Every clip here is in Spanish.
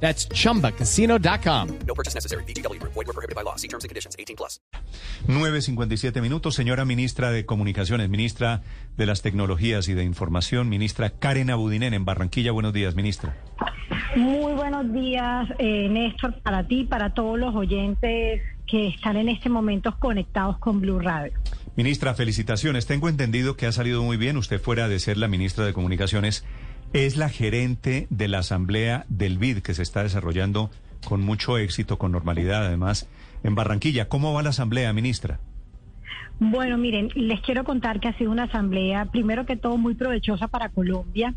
That's chumbacasino.com. No purchase necessary. BGW. Void were prohibited by law. See terms and conditions. 18 plus. 9.57 minutos. Señora ministra de Comunicaciones, ministra de las Tecnologías y de Información, ministra Karen Abudinen en Barranquilla. Buenos días, ministra. Muy buenos días, eh, Néstor, para ti, para todos los oyentes que están en este momento conectados con Blue Radio. Ministra, felicitaciones. Tengo entendido que ha salido muy bien. Usted fuera de ser la ministra de Comunicaciones, es la gerente de la Asamblea del BID que se está desarrollando con mucho éxito, con normalidad además, en Barranquilla. ¿Cómo va la Asamblea, ministra? Bueno, miren, les quiero contar que ha sido una asamblea, primero que todo, muy provechosa para Colombia.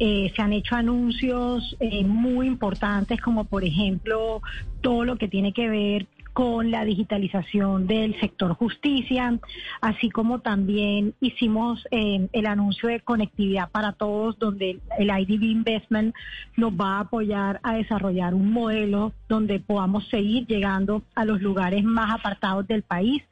Eh, se han hecho anuncios eh, muy importantes, como por ejemplo todo lo que tiene que ver con la digitalización del sector justicia, así como también hicimos eh, el anuncio de conectividad para todos, donde el IDB Investment nos va a apoyar a desarrollar un modelo donde podamos seguir llegando a los lugares más apartados del país.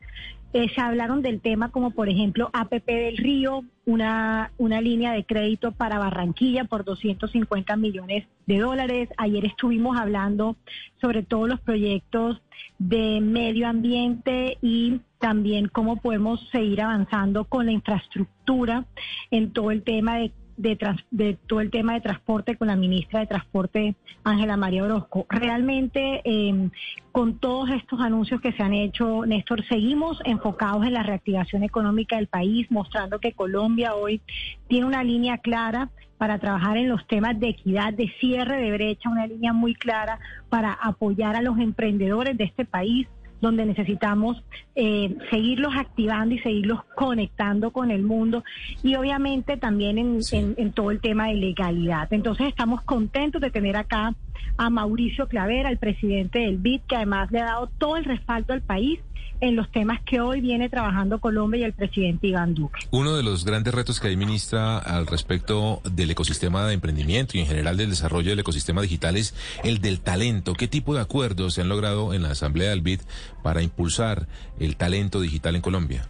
Eh, se hablaron del tema como por ejemplo APP del Río, una, una línea de crédito para Barranquilla por 250 millones de dólares. Ayer estuvimos hablando sobre todos los proyectos de medio ambiente y también cómo podemos seguir avanzando con la infraestructura en todo el tema de de, trans, de, todo el tema de transporte con la ministra de Transporte, Ángela María Orozco. Realmente, eh, con todos estos anuncios que se han hecho, Néstor, seguimos enfocados en la reactivación económica del país, mostrando que Colombia hoy tiene una línea clara para trabajar en los temas de equidad, de cierre de brecha, una línea muy clara para apoyar a los emprendedores de este país, donde necesitamos eh, seguirlos activando y seguirlos conectando con el mundo y obviamente también en, en, en, todo el tema de legalidad. Entonces estamos contentos de tener acá a Mauricio Clavera, el presidente del BID, que además le ha dado todo el respaldo al país en los temas que hoy viene trabajando Colombia y el presidente Iván Duque. Uno de los grandes retos que hay, ministra, al respecto del ecosistema de emprendimiento y en general del desarrollo del ecosistema digital es el del talento. ¿Qué tipo de acuerdos se han logrado en la Asamblea del BID para impulsar el talento digital en Colombia?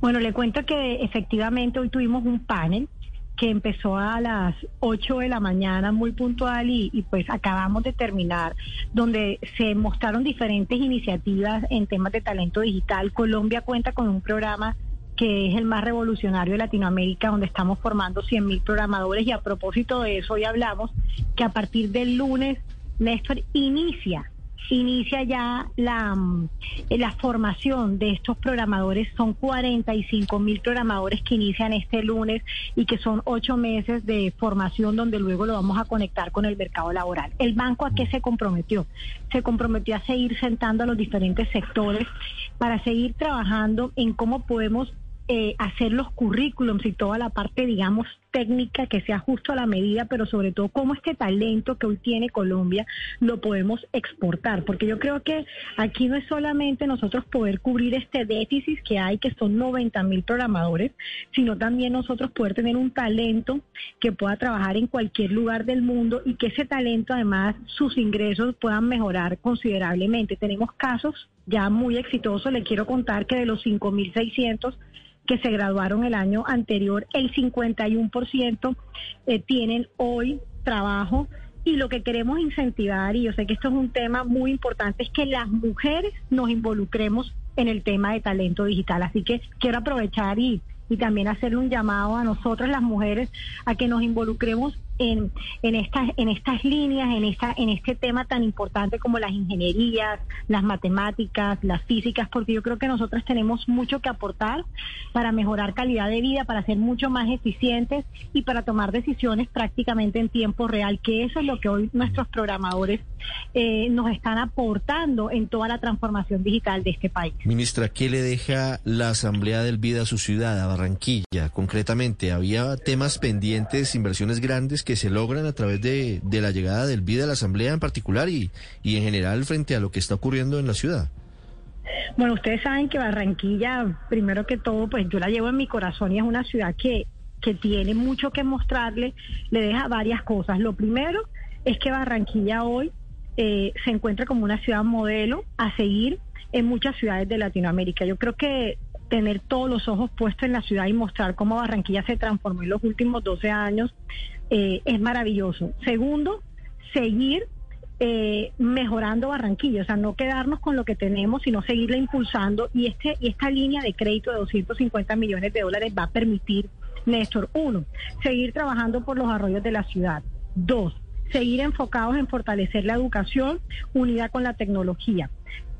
Bueno, le cuento que efectivamente hoy tuvimos un panel que empezó a las 8 de la mañana muy puntual y, y, pues acabamos de terminar, donde se mostraron diferentes iniciativas en temas de talento digital. Colombia cuenta con un programa que es el más revolucionario de Latinoamérica, donde estamos formando 100 mil programadores y a propósito de eso hoy hablamos que a partir del lunes Néstor inicia inicia ya la, la formación de estos programadores. Son 45 mil programadores que inician este lunes y que son ocho meses de formación donde luego lo vamos a conectar con el mercado laboral. ¿El banco a qué se comprometió? Se comprometió a seguir sentando a los diferentes sectores para seguir trabajando en cómo podemos eh, hacer los currículums y toda la parte, digamos, técnica que sea justo a la medida, pero sobre todo cómo este talento que hoy tiene Colombia lo podemos exportar, porque yo creo que aquí no es solamente nosotros poder cubrir este déficit que hay, que son 90 mil programadores, sino también nosotros poder tener un talento que pueda trabajar en cualquier lugar del mundo y que ese talento además sus ingresos puedan mejorar considerablemente. Tenemos casos ya muy exitosos, le quiero contar que de los 5.600 que se graduaron el año anterior, el 51% eh, tienen hoy trabajo y lo que queremos incentivar, y yo sé que esto es un tema muy importante, es que las mujeres nos involucremos en el tema de talento digital. Así que quiero aprovechar y, y también hacerle un llamado a nosotras las mujeres a que nos involucremos en, en, estas, en estas líneas, en, esta, en este tema tan importante como las ingenierías, las matemáticas, las físicas, porque yo creo que nosotros tenemos mucho que aportar para mejorar calidad de vida, para ser mucho más eficientes y para tomar decisiones prácticamente en tiempo real, que eso es lo que hoy nuestros programadores eh, nos están aportando en toda la transformación digital de este país. Ministra, ¿qué le deja la Asamblea del Vida a su ciudad, a Barranquilla? Concretamente, ¿había temas pendientes, inversiones grandes? Que se logran a través de, de la llegada del vida a la Asamblea en particular y, y en general frente a lo que está ocurriendo en la ciudad? Bueno, ustedes saben que Barranquilla, primero que todo, pues yo la llevo en mi corazón y es una ciudad que, que tiene mucho que mostrarle, le deja varias cosas. Lo primero es que Barranquilla hoy eh, se encuentra como una ciudad modelo a seguir en muchas ciudades de Latinoamérica. Yo creo que tener todos los ojos puestos en la ciudad y mostrar cómo Barranquilla se transformó en los últimos 12 años eh, es maravilloso. Segundo, seguir eh, mejorando Barranquilla, o sea, no quedarnos con lo que tenemos, sino seguirla impulsando y este y esta línea de crédito de 250 millones de dólares va a permitir, Néstor, uno, seguir trabajando por los arroyos de la ciudad. Dos, seguir enfocados en fortalecer la educación unida con la tecnología.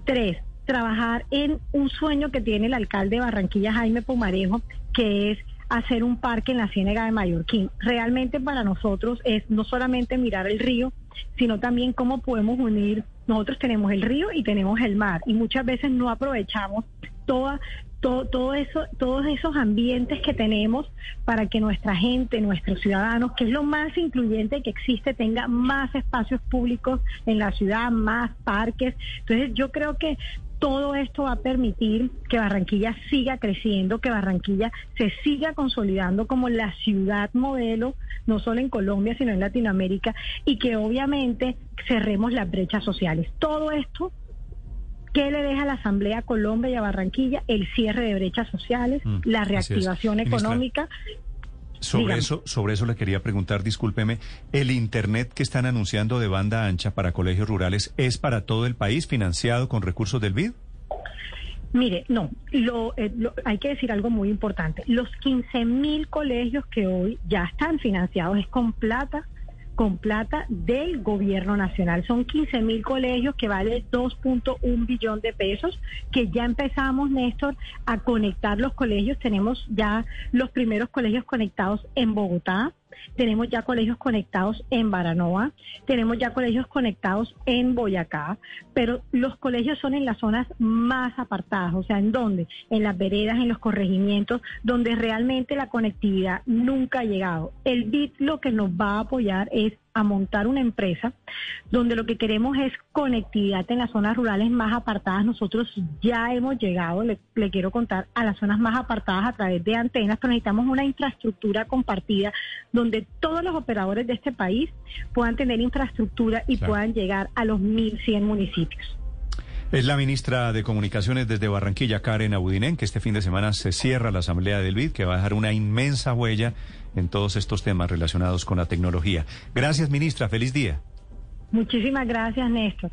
Tres, trabajar en un sueño que tiene el alcalde de Barranquilla, Jaime Pumarejo, que es hacer un parque en la Ciénega de Mallorquín. Realmente para nosotros es no solamente mirar el río, sino también cómo podemos unir. Nosotros tenemos el río y tenemos el mar y muchas veces no aprovechamos toda todo, todo eso, todos esos ambientes que tenemos para que nuestra gente, nuestros ciudadanos, que es lo más incluyente que existe, tenga más espacios públicos en la ciudad, más parques. Entonces yo creo que todo esto va a permitir que Barranquilla siga creciendo, que Barranquilla se siga consolidando como la ciudad modelo, no solo en Colombia, sino en Latinoamérica, y que obviamente cerremos las brechas sociales. Todo esto, ¿qué le deja a la Asamblea Colombia y a Barranquilla? El cierre de brechas sociales, Mm, la reactivación económica. Sobre Dígame. eso, sobre eso le quería preguntar, discúlpeme, ¿el Internet que están anunciando de banda ancha para colegios rurales es para todo el país financiado con recursos del BID? Mire, no, lo, eh, lo- hay que decir algo muy importante. Los 15 mil colegios que hoy ya están financiados es con plata, con plata del gobierno nacional. Son 15 mil colegios que vale 2.1 billón de pesos, que ya empezamos, Néstor, a conectar los colegios. Tenemos ya los primeros colegios conectados en Bogotá. Tenemos ya colegios conectados en Baranoa, tenemos ya colegios conectados en Boyacá, pero los colegios son en las zonas más apartadas, o sea, ¿en dónde? En las veredas, en los corregimientos, donde realmente la conectividad nunca ha llegado. El BID lo que nos va a apoyar es a montar una empresa donde lo que queremos es conectividad en las zonas rurales más apartadas. Nosotros ya hemos llegado, le, le quiero contar, a las zonas más apartadas a través de antenas, pero necesitamos una infraestructura compartida donde todos los operadores de este país puedan tener infraestructura y Claro. puedan llegar a los 1.100 municipios. Es la ministra de Comunicaciones desde Barranquilla, Karen Abudinen, que este fin de semana se cierra la Asamblea del BID, que va a dejar una inmensa huella en todos estos temas relacionados con la tecnología. Gracias, ministra. Feliz día. Muchísimas gracias, Néstor.